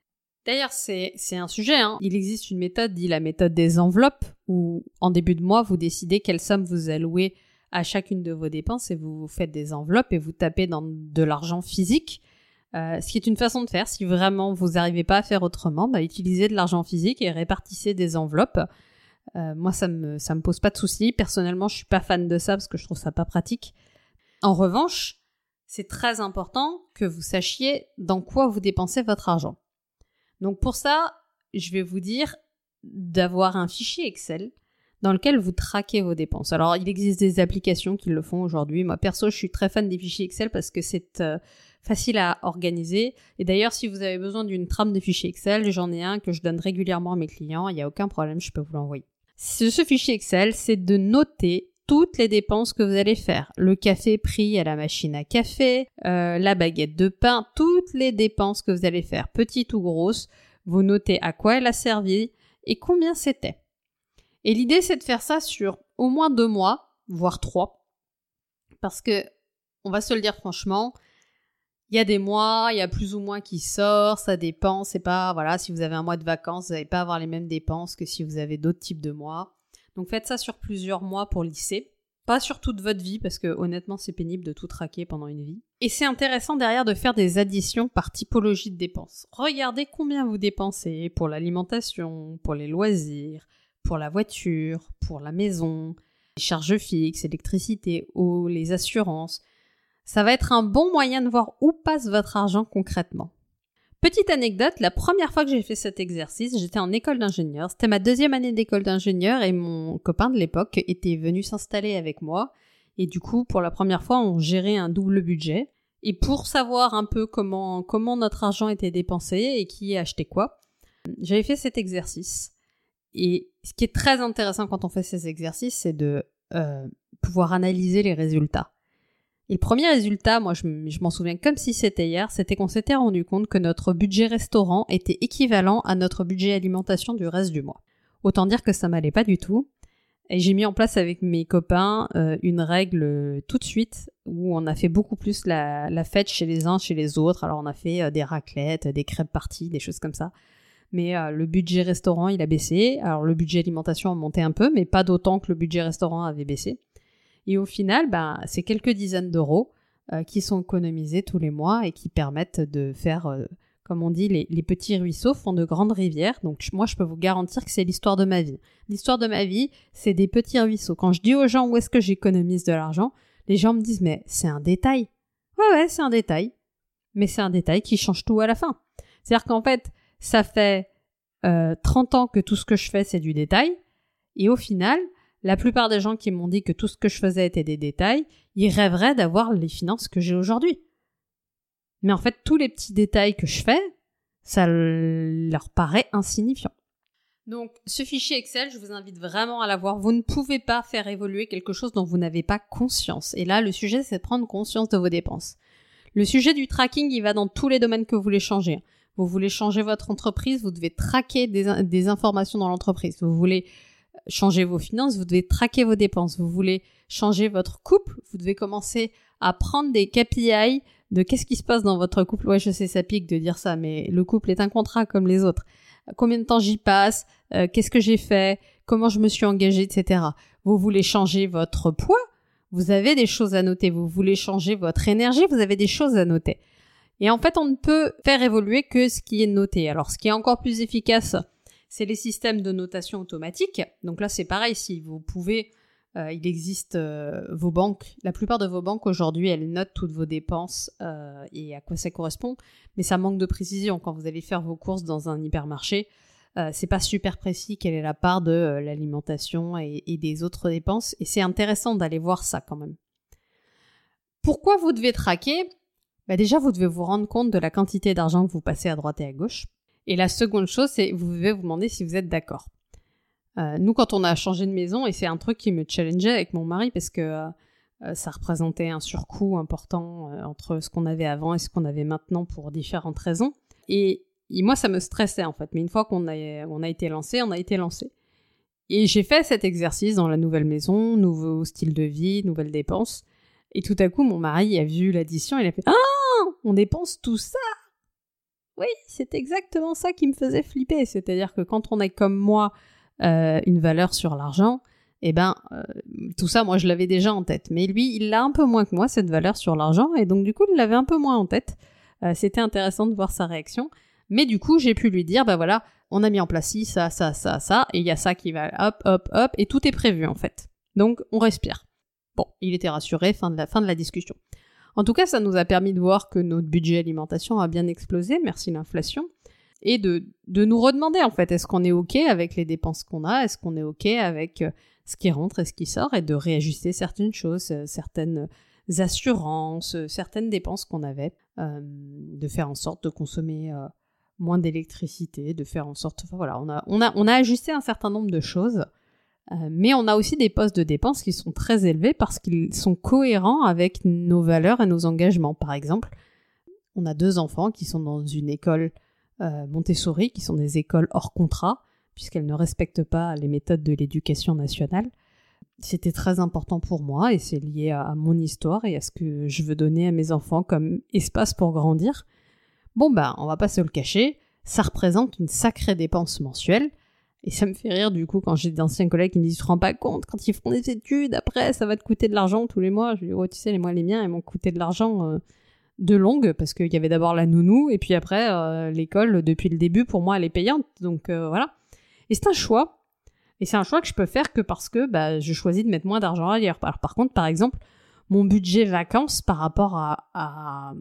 D'ailleurs, c'est, un sujet. Hein. Il existe une méthode, dit la méthode des enveloppes, où en début de mois, vous décidez quelle somme vous allouez à chacune de vos dépenses et vous faites des enveloppes et vous tapez dans de l'argent physique. Euh, ce qui est une façon de faire. Si vraiment vous n'arrivez pas à faire autrement, bah, utilisez de l'argent physique et répartissez des enveloppes. Euh, moi, ça me, me pose pas de soucis. Personnellement, je suis pas fan de ça parce que je trouve ça pas pratique. En revanche, c'est très important que vous sachiez dans quoi vous dépensez votre argent. Donc pour ça, je vais vous dire d'avoir un fichier Excel dans lequel vous traquez vos dépenses. Alors il existe des applications qui le font aujourd'hui. Moi perso, je suis très fan des fichiers Excel parce que c'est euh, facile à organiser. Et d'ailleurs, si vous avez besoin d'une trame de fichiers Excel, j'en ai un que je donne régulièrement à mes clients. Il n'y a aucun problème, je peux vous l'envoyer. Ce fichier Excel, c'est de noter toutes les dépenses que vous allez faire. Le café pris à la machine à café, euh, la baguette de pain, toutes les dépenses que vous allez faire, petites ou grosses. Vous notez à quoi elle a servi et combien c'était. Et l'idée, c'est de faire ça sur au moins deux mois, voire trois. Parce que, on va se le dire franchement, il y a des mois, il y a plus ou moins qui sort, ça dépend, c'est pas, voilà, si vous avez un mois de vacances, vous n'allez pas avoir les mêmes dépenses que si vous avez d'autres types de mois. Donc faites ça sur plusieurs mois pour lycée. Pas sur toute votre vie, parce que honnêtement, c'est pénible de tout traquer pendant une vie. Et c'est intéressant derrière de faire des additions par typologie de dépenses. Regardez combien vous dépensez pour l'alimentation, pour les loisirs, pour la voiture, pour la maison, les charges fixes, électricité, eau, les assurances. Ça va être un bon moyen de voir où passe votre argent concrètement. Petite anecdote, la première fois que j'ai fait cet exercice, j'étais en école d'ingénieur. C'était ma deuxième année d'école d'ingénieur et mon copain de l'époque était venu s'installer avec moi. Et du coup, pour la première fois, on gérait un double budget. Et pour savoir un peu comment, comment notre argent était dépensé et qui achetait quoi, j'avais fait cet exercice. Et ce qui est très intéressant quand on fait ces exercices, c'est de euh, pouvoir analyser les résultats. Et le premier résultat, moi je, m'en souviens comme si c'était hier, c'était qu'on s'était rendu compte que notre budget restaurant était équivalent à notre budget alimentation du reste du mois. Autant dire que ça m'allait pas du tout. Et j'ai mis en place avec mes copains euh, une règle euh, tout de suite où on a fait beaucoup plus la, fête chez les uns, chez les autres. Alors on a fait euh, des raclettes, des crêpes parties, des choses comme ça. Mais le budget restaurant, il a baissé. Alors le budget alimentation a monté un peu, mais pas d'autant que le budget restaurant avait baissé. Et au final, ben, c'est quelques dizaines d'euros euh, qui sont économisés tous les mois et qui permettent de faire, euh, comme on dit, les, petits ruisseaux font de grandes rivières. Donc moi, je peux vous garantir que c'est l'histoire de ma vie. L'histoire de ma vie, c'est des petits ruisseaux. Quand je dis aux gens où est-ce que j'économise de l'argent, les gens me disent mais c'est un détail. Ouais ouais, c'est un détail. Mais c'est un détail qui change tout à la fin. C'est-à-dire qu'en fait, ça fait 30 euh, ans que tout ce que je fais, c'est du détail. Et au final, la plupart des gens qui m'ont dit que tout ce que je faisais était des détails, ils rêveraient d'avoir les finances que j'ai aujourd'hui. Mais en fait, tous les petits détails que je fais, ça leur paraît insignifiant. Donc, ce fichier Excel, je vous invite vraiment à l'avoir. Vous ne pouvez pas faire évoluer quelque chose dont vous n'avez pas conscience. Et là, le sujet, c'est de prendre conscience de vos dépenses. Le sujet du tracking, il va dans tous les domaines que vous voulez changer. Vous voulez changer votre entreprise, vous devez traquer des, des informations dans l'entreprise. Vous voulez changer vos finances, vous devez traquer vos dépenses. Vous voulez changer votre couple, vous devez commencer à prendre des KPI de qu'est-ce qui se passe dans votre couple. Ouais, je sais, ça pique de dire ça, mais le couple est un contrat comme les autres. Combien de temps j'y passe euh, Qu'est-ce que j'ai fait Comment je me suis engagée, etc. Vous voulez changer votre poids Vous avez des choses à noter. Vous voulez changer votre énergie Vous avez des choses à noter. Et en fait, on ne peut faire évoluer que ce qui est noté. Alors, ce qui est encore plus efficace, c'est les systèmes de notation automatique. Donc là, c'est pareil, si vous pouvez, euh, il existe euh, vos banques, la plupart de vos banques aujourd'hui, elles notent toutes vos dépenses euh, et à quoi ça correspond, mais ça manque de précision. Quand vous allez faire vos courses dans un hypermarché, c'est pas super précis quelle est la part de l'alimentation et, des autres dépenses, et c'est intéressant d'aller voir ça quand même. Pourquoi vous devez traquer? Bah Déjà, vous devez vous rendre compte de la quantité d'argent que vous passez à droite et à gauche. Et la seconde chose, c'est vous devez vous demander si vous êtes d'accord. Euh, nous, quand on a changé de maison, et c'est un truc qui me challengeait avec mon mari parce que euh, ça représentait un surcoût important euh, entre ce qu'on avait avant et ce qu'on avait maintenant pour différentes raisons. Et, moi, ça me stressait en fait. Mais une fois qu'on a, on a été lancé, on a été lancé. Et j'ai fait cet exercice dans la nouvelle maison, nouveau style de vie, nouvelles dépenses. Et tout à coup, mon mari a vu l'addition, il a fait Ah, on dépense tout ça oui, c'est exactement ça qui me faisait flipper. C'est-à-dire que quand on est comme moi euh, une valeur sur l'argent, eh ben, euh, tout ça, moi, je l'avais déjà en tête. Mais lui, il l'a un peu moins que moi, cette valeur sur l'argent, et donc du coup, il l'avait un peu moins en tête. Euh, c'était intéressant de voir sa réaction. Mais du coup, j'ai pu lui dire, bah voilà, on a mis en place ci, ça, ça, ça, ça, et il y a ça qui va hop, hop, hop, et tout est prévu en fait. Donc, on respire. Bon, il était rassuré, fin de la, fin de la discussion. En tout cas, ça nous a permis de voir que notre budget alimentation a bien explosé, merci l'inflation, et de, de nous redemander en fait, est-ce qu'on est OK avec les dépenses qu'on a, est-ce qu'on est OK avec euh, ce qui rentre et ce qui sort, et de réajuster certaines choses, euh, certaines assurances, euh, certaines dépenses qu'on avait, de faire en sorte de consommer moins d'électricité, de faire en sorte, voilà, on a, on a, on a ajusté un certain nombre de choses mais on a aussi des postes de dépenses qui sont très élevés parce qu'ils sont cohérents avec nos valeurs et nos engagements. Par exemple, on a deux enfants qui sont dans une école euh, Montessori, qui sont des écoles hors contrat, puisqu'elles ne respectent pas les méthodes de l'éducation nationale. C'était très important pour moi et c'est lié à, mon histoire et à ce que je veux donner à mes enfants comme espace pour grandir. Bon bah, on va pas se le cacher, ça représente une sacrée dépense mensuelle et ça me fait rire du coup quand j'ai d'anciens collègues qui me disent Tu te rends pas compte, quand ils font des études, après ça va te coûter de l'argent tous les mois. Je dis Ouais, tu sais, les mois les miens, ils m'ont coûté de l'argent euh, de longue parce qu'il y avait d'abord la nounou et puis après euh, l'école depuis le début pour moi elle est payante. Donc euh, voilà. Et c'est un choix. Et c'est un choix que je peux faire que parce que bah, je choisis de mettre moins d'argent ailleurs. Par contre, par exemple, mon budget vacances par rapport à, à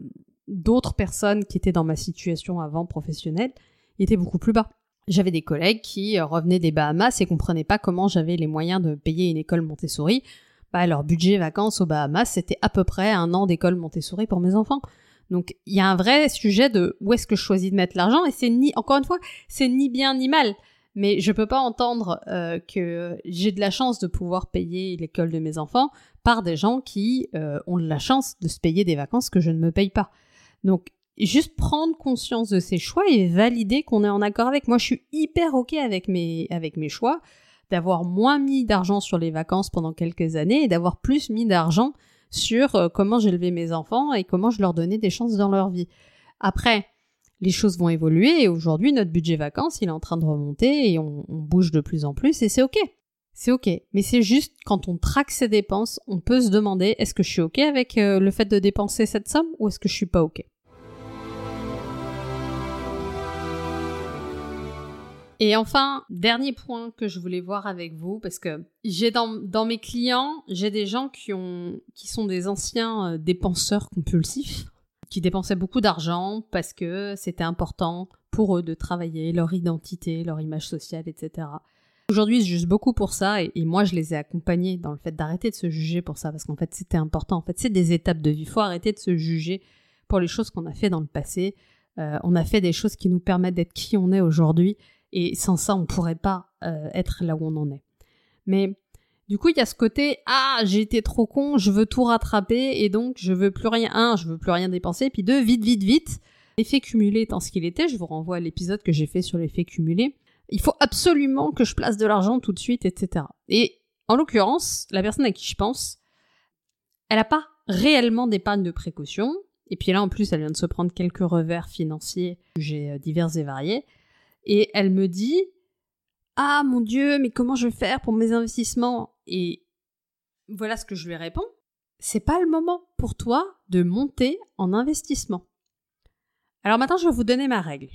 d'autres personnes qui étaient dans ma situation avant professionnelle était beaucoup plus bas. J'avais des collègues qui euh, revenaient des Bahamas et comprenaient pas comment j'avais les moyens de payer une école Montessori. Bah, leur budget vacances aux Bahamas, c'était à peu près un an d'école Montessori pour mes enfants. Donc, il y a un vrai sujet de où est-ce que je choisis de mettre l'argent et c'est ni, encore une fois, c'est ni bien ni mal. mais je peux pas entendre euh, que j'ai de la chance de pouvoir payer l'école de mes enfants par des gens qui euh, ont la chance de se payer des vacances que je ne me paye pas. Donc juste prendre conscience de ses choix et valider qu'on est en accord avec. Moi, je suis hyper ok avec mes choix d'avoir moins mis d'argent sur les vacances pendant quelques années et d'avoir plus mis d'argent sur euh, comment j'élevais mes enfants et comment je leur donnais des chances dans leur vie. Après, les choses vont évoluer et aujourd'hui notre budget vacances il est en train de remonter et on, bouge de plus en plus et c'est ok. C'est ok. Mais c'est juste quand on traque ses dépenses, on peut se demander est-ce que je suis ok avec euh, le fait de dépenser cette somme ou est-ce que je suis pas ok? Et enfin, dernier point que je voulais voir avec vous, parce que j'ai dans, mes clients, j'ai des gens qui sont des anciens euh, dépenseurs compulsifs qui dépensaient beaucoup d'argent parce que c'était important pour eux de travailler leur identité, leur image sociale, etc. Aujourd'hui, ils se jugent beaucoup pour ça et, moi, je les ai accompagnés dans le fait d'arrêter de se juger pour ça parce qu'en fait, c'était important. En fait, c'est des étapes de vie. Il faut arrêter de se juger pour les choses qu'on a fait dans le passé. Euh, on a fait des choses qui nous permettent d'être qui on est aujourd'hui et sans ça, on pourrait pas euh, être là où on en est. Mais du coup, il y a ce côté ah, j'ai été trop con, je veux tout rattraper et donc je veux plus rien. Un, je veux plus rien dépenser, puis deux, vite, vite, vite. L'effet cumulé étant ce qu'il était, je vous renvoie à l'épisode que j'ai fait sur l'effet cumulé. Il faut absolument que je place de l'argent tout de suite, etc. Et en l'occurrence, la personne à qui je pense, elle n'a pas réellement d'épargne de précaution. Et puis là, en plus, elle vient de se prendre quelques revers financiers, j'ai euh, divers et variés. Et elle me dit, ah mon Dieu, mais comment je vais faire pour mes investissements? Et voilà ce que je lui réponds. C'est pas le moment pour toi de monter en investissement. Alors maintenant, je vais vous donner ma règle.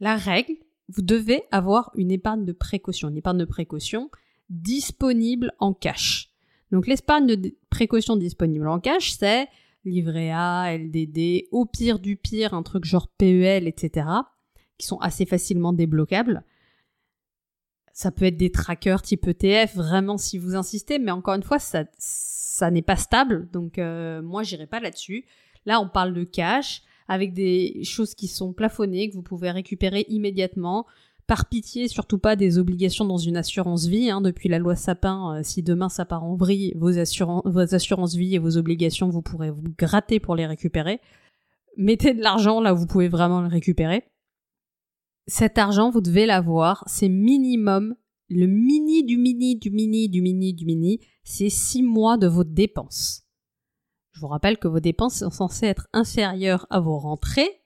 La règle, vous devez avoir une épargne de précaution, une épargne de précaution disponible en cash. Donc l'épargne de précaution disponible en cash, c'est livret A, LDD, au pire du pire, un truc genre PEL, etc., qui sont assez facilement débloquables. Ça peut être des trackers type ETF, vraiment si vous insistez, mais encore une fois, ça, n'est pas stable, donc euh, moi j'irai pas là-dessus. Là, on parle de cash avec des choses qui sont plafonnées que vous pouvez récupérer immédiatement. Par pitié, surtout pas des obligations dans une assurance vie. Hein, depuis la loi Sapin, euh, si demain ça part en vrille, vos, vos assurances vie et vos obligations, vous pourrez vous gratter pour les récupérer. Mettez de l'argent là vous pouvez vraiment le récupérer cet argent, vous devez l'avoir. C'est minimum, le mini du mini du mini du mini du mini, c'est six mois de vos dépenses. Je vous rappelle que vos dépenses sont censées être inférieures à vos rentrées.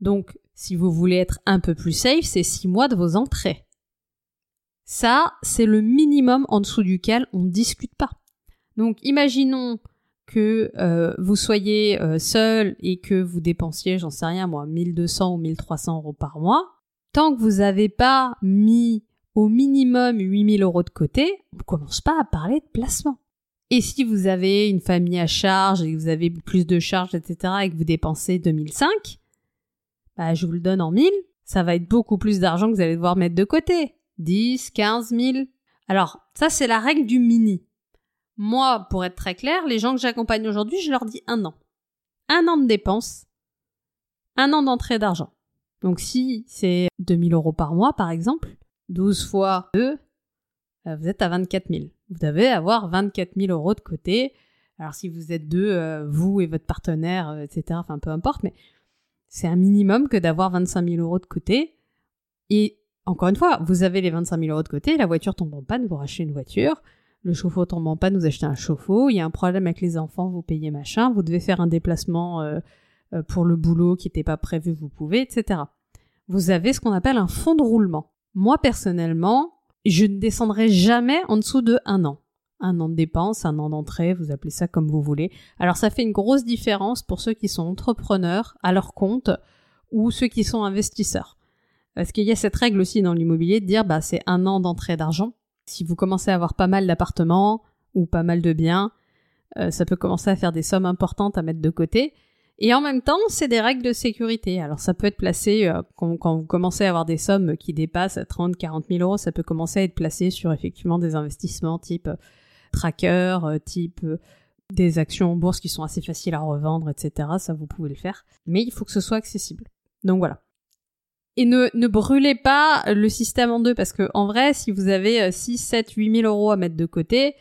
Donc, si vous voulez être un peu plus safe, c'est six mois de vos entrées. Ça, c'est le minimum en dessous duquel on ne discute pas. Donc, imaginons que euh, vous soyez euh, seul et que vous dépensiez, j'en sais rien moi, 1200 ou 1300 euros par mois, tant que vous n'avez pas mis au minimum 8000 euros de côté, on commence pas à parler de placement. Et si vous avez une famille à charge et que vous avez plus de charges, etc., et que vous dépensez 2005, bah, je vous le donne en 1000, ça va être beaucoup plus d'argent que vous allez devoir mettre de côté. 10, 15 000. Alors, ça, c'est la règle du mini. Moi, pour être très clair, les gens que j'accompagne aujourd'hui, je leur dis un an. Un an de dépenses, un an d'entrée d'argent. Donc si c'est 2000 euros par mois, par exemple, 12 fois 2, euh, vous êtes à 24 000. Vous devez avoir 24 000 euros de côté. Alors si vous êtes deux, euh, vous et votre partenaire, euh, etc., enfin peu importe, mais c'est un minimum que d'avoir 25 000 euros de côté. Et encore une fois, vous avez les 25 000 euros de côté, la voiture tombe en panne, vous rachetez une voiture, le chauffe-eau tombe en panne, vous achetez un chauffe-eau, il y a un problème avec les enfants, vous payez machin, vous devez faire un déplacement euh, euh, pour le boulot qui n'était pas prévu, vous pouvez, etc. Vous avez ce qu'on appelle un fonds de roulement. Moi, personnellement, je ne descendrai jamais en dessous de un an. Un an de dépenses, un an d'entrée, vous appelez ça comme vous voulez. Alors ça fait une grosse différence pour ceux qui sont entrepreneurs à leur compte ou ceux qui sont investisseurs. Parce qu'il y a cette règle aussi dans l'immobilier de dire bah c'est un an d'entrée d'argent si vous commencez à avoir pas mal d'appartements ou pas mal de biens, euh, ça peut commencer à faire des sommes importantes à mettre de côté. Et en même temps, c'est des règles de sécurité. Alors ça peut être placé, euh, quand, vous commencez à avoir des sommes qui dépassent 30, 40 000 euros, ça peut commencer à être placé sur effectivement des investissements type euh, tracker, type des actions en bourse qui sont assez faciles à revendre, etc. Ça, vous pouvez le faire. Mais il faut que ce soit accessible. Donc voilà. Et ne, ne brûlez pas le système en deux parce que en vrai, si vous avez 6, 7, 8 000 euros à mettre de côté,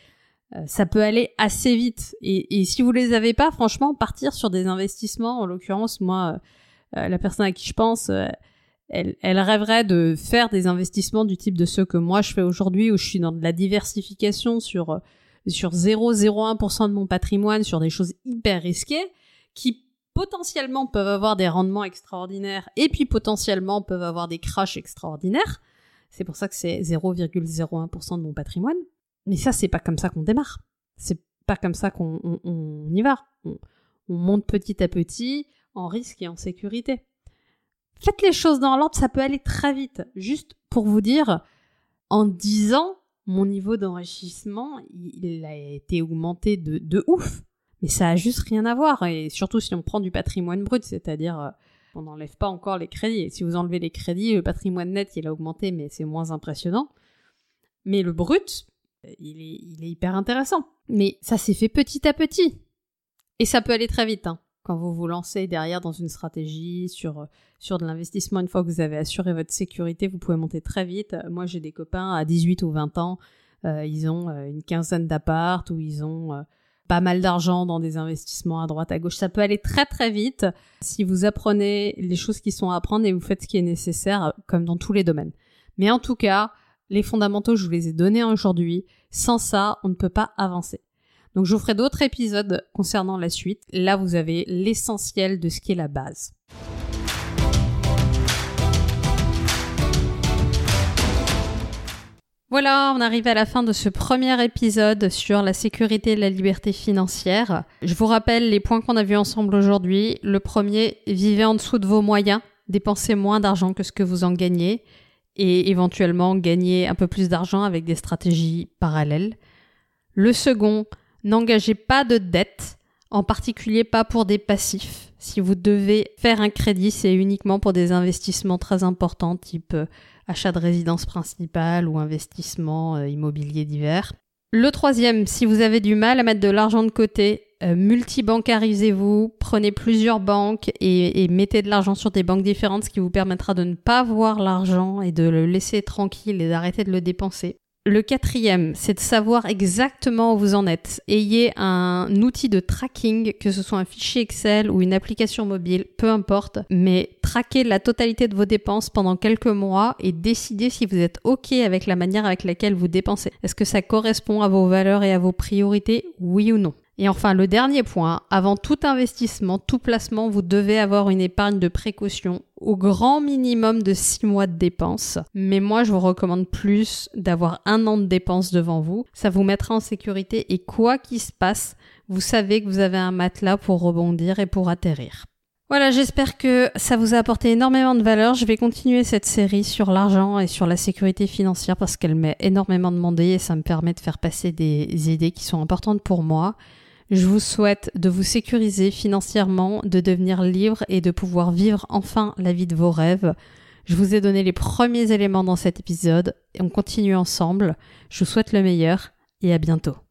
euh, ça peut aller assez vite. Et, et, si vous les avez pas, franchement, partir sur des investissements, en l'occurrence, moi, euh, la personne à qui je pense, euh, elle, elle, rêverait de faire des investissements du type de ceux que moi je fais aujourd'hui, où je suis dans de la diversification sur sur 0,01% de mon patrimoine, sur des choses hyper risquées, qui potentiellement peuvent avoir des rendements extraordinaires et puis potentiellement peuvent avoir des crashs extraordinaires. C'est pour ça que c'est 0,01% de mon patrimoine. Mais ça, c'est pas comme ça qu'on démarre. C'est pas comme ça qu'on on, y va. On, on, monte petit à petit en risque et en sécurité. Faites les choses dans l'ordre, ça peut aller très vite. Juste pour vous dire, en 10 ans, mon niveau d'enrichissement, il a été augmenté de, de ouf. Mais ça a juste rien à voir. Et surtout si on prend du patrimoine brut, c'est-à-dire euh, on n'enlève pas encore les crédits. Et si vous enlevez les crédits, le patrimoine net, il a augmenté, mais c'est moins impressionnant. Mais le brut, il est, il est hyper intéressant. Mais ça s'est fait petit à petit. Et ça peut aller très vite. Hein. Quand vous vous lancez derrière dans une stratégie sur, euh, sur de l'investissement, une fois que vous avez assuré votre sécurité, vous pouvez monter très vite. Moi, j'ai des copains à 18 ou 20 ans, euh, ils ont une quinzaine d'appart ou ils ont pas mal d'argent dans des investissements à droite, à gauche. Ça peut aller très très vite si vous apprenez les choses qui sont à apprendre et vous faites ce qui est nécessaire, comme dans tous les domaines. Mais en tout cas, les fondamentaux, je vous les ai donnés aujourd'hui. Sans ça, on ne peut pas avancer. Donc je vous ferai d'autres épisodes concernant la suite. Là, vous avez l'essentiel de ce qui est la base. Voilà, on arrive à la fin de ce premier épisode sur la sécurité et la liberté financière. Je vous rappelle les points qu'on a vus ensemble aujourd'hui. Le premier, vivez en dessous de vos moyens, dépensez moins d'argent que ce que vous en gagnez et éventuellement gagnez un peu plus d'argent avec des stratégies parallèles. Le second, n'engagez pas de dette, en particulier pas pour des passifs. Si vous devez faire un crédit, c'est uniquement pour des investissements très importants type achat de résidence principale ou investissement euh, immobilier divers. Le troisième, si vous avez du mal à mettre de l'argent de côté, euh, multibancarisez-vous, prenez plusieurs banques et, et mettez de l'argent sur des banques différentes, ce qui vous permettra de ne pas voir l'argent et de le laisser tranquille et d'arrêter de le dépenser. Le quatrième, c'est de savoir exactement où vous en êtes. Ayez un outil de tracking, que ce soit un fichier Excel ou une application mobile, peu importe, mais traquez la totalité de vos dépenses pendant quelques mois et décidez si vous êtes OK avec la manière avec laquelle vous dépensez. Est-ce que ça correspond à vos valeurs et à vos priorités, oui ou non? Et enfin, le dernier point, avant tout investissement, tout placement, vous devez avoir une épargne de précaution au grand minimum de 6 mois de dépenses. Mais moi, je vous recommande plus d'avoir un an de dépenses devant vous. Ça vous mettra en sécurité et quoi qu'il se passe, vous savez que vous avez un matelas pour rebondir et pour atterrir. Voilà, j'espère que ça vous a apporté énormément de valeur. Je vais continuer cette série sur l'argent et sur la sécurité financière parce qu'elle m'est énormément demandée et ça me permet de faire passer des idées qui sont importantes pour moi. Je vous souhaite de vous sécuriser financièrement, de devenir libre et de pouvoir vivre enfin la vie de vos rêves. Je vous ai donné les premiers éléments dans cet épisode et on continue ensemble. Je vous souhaite le meilleur et à bientôt.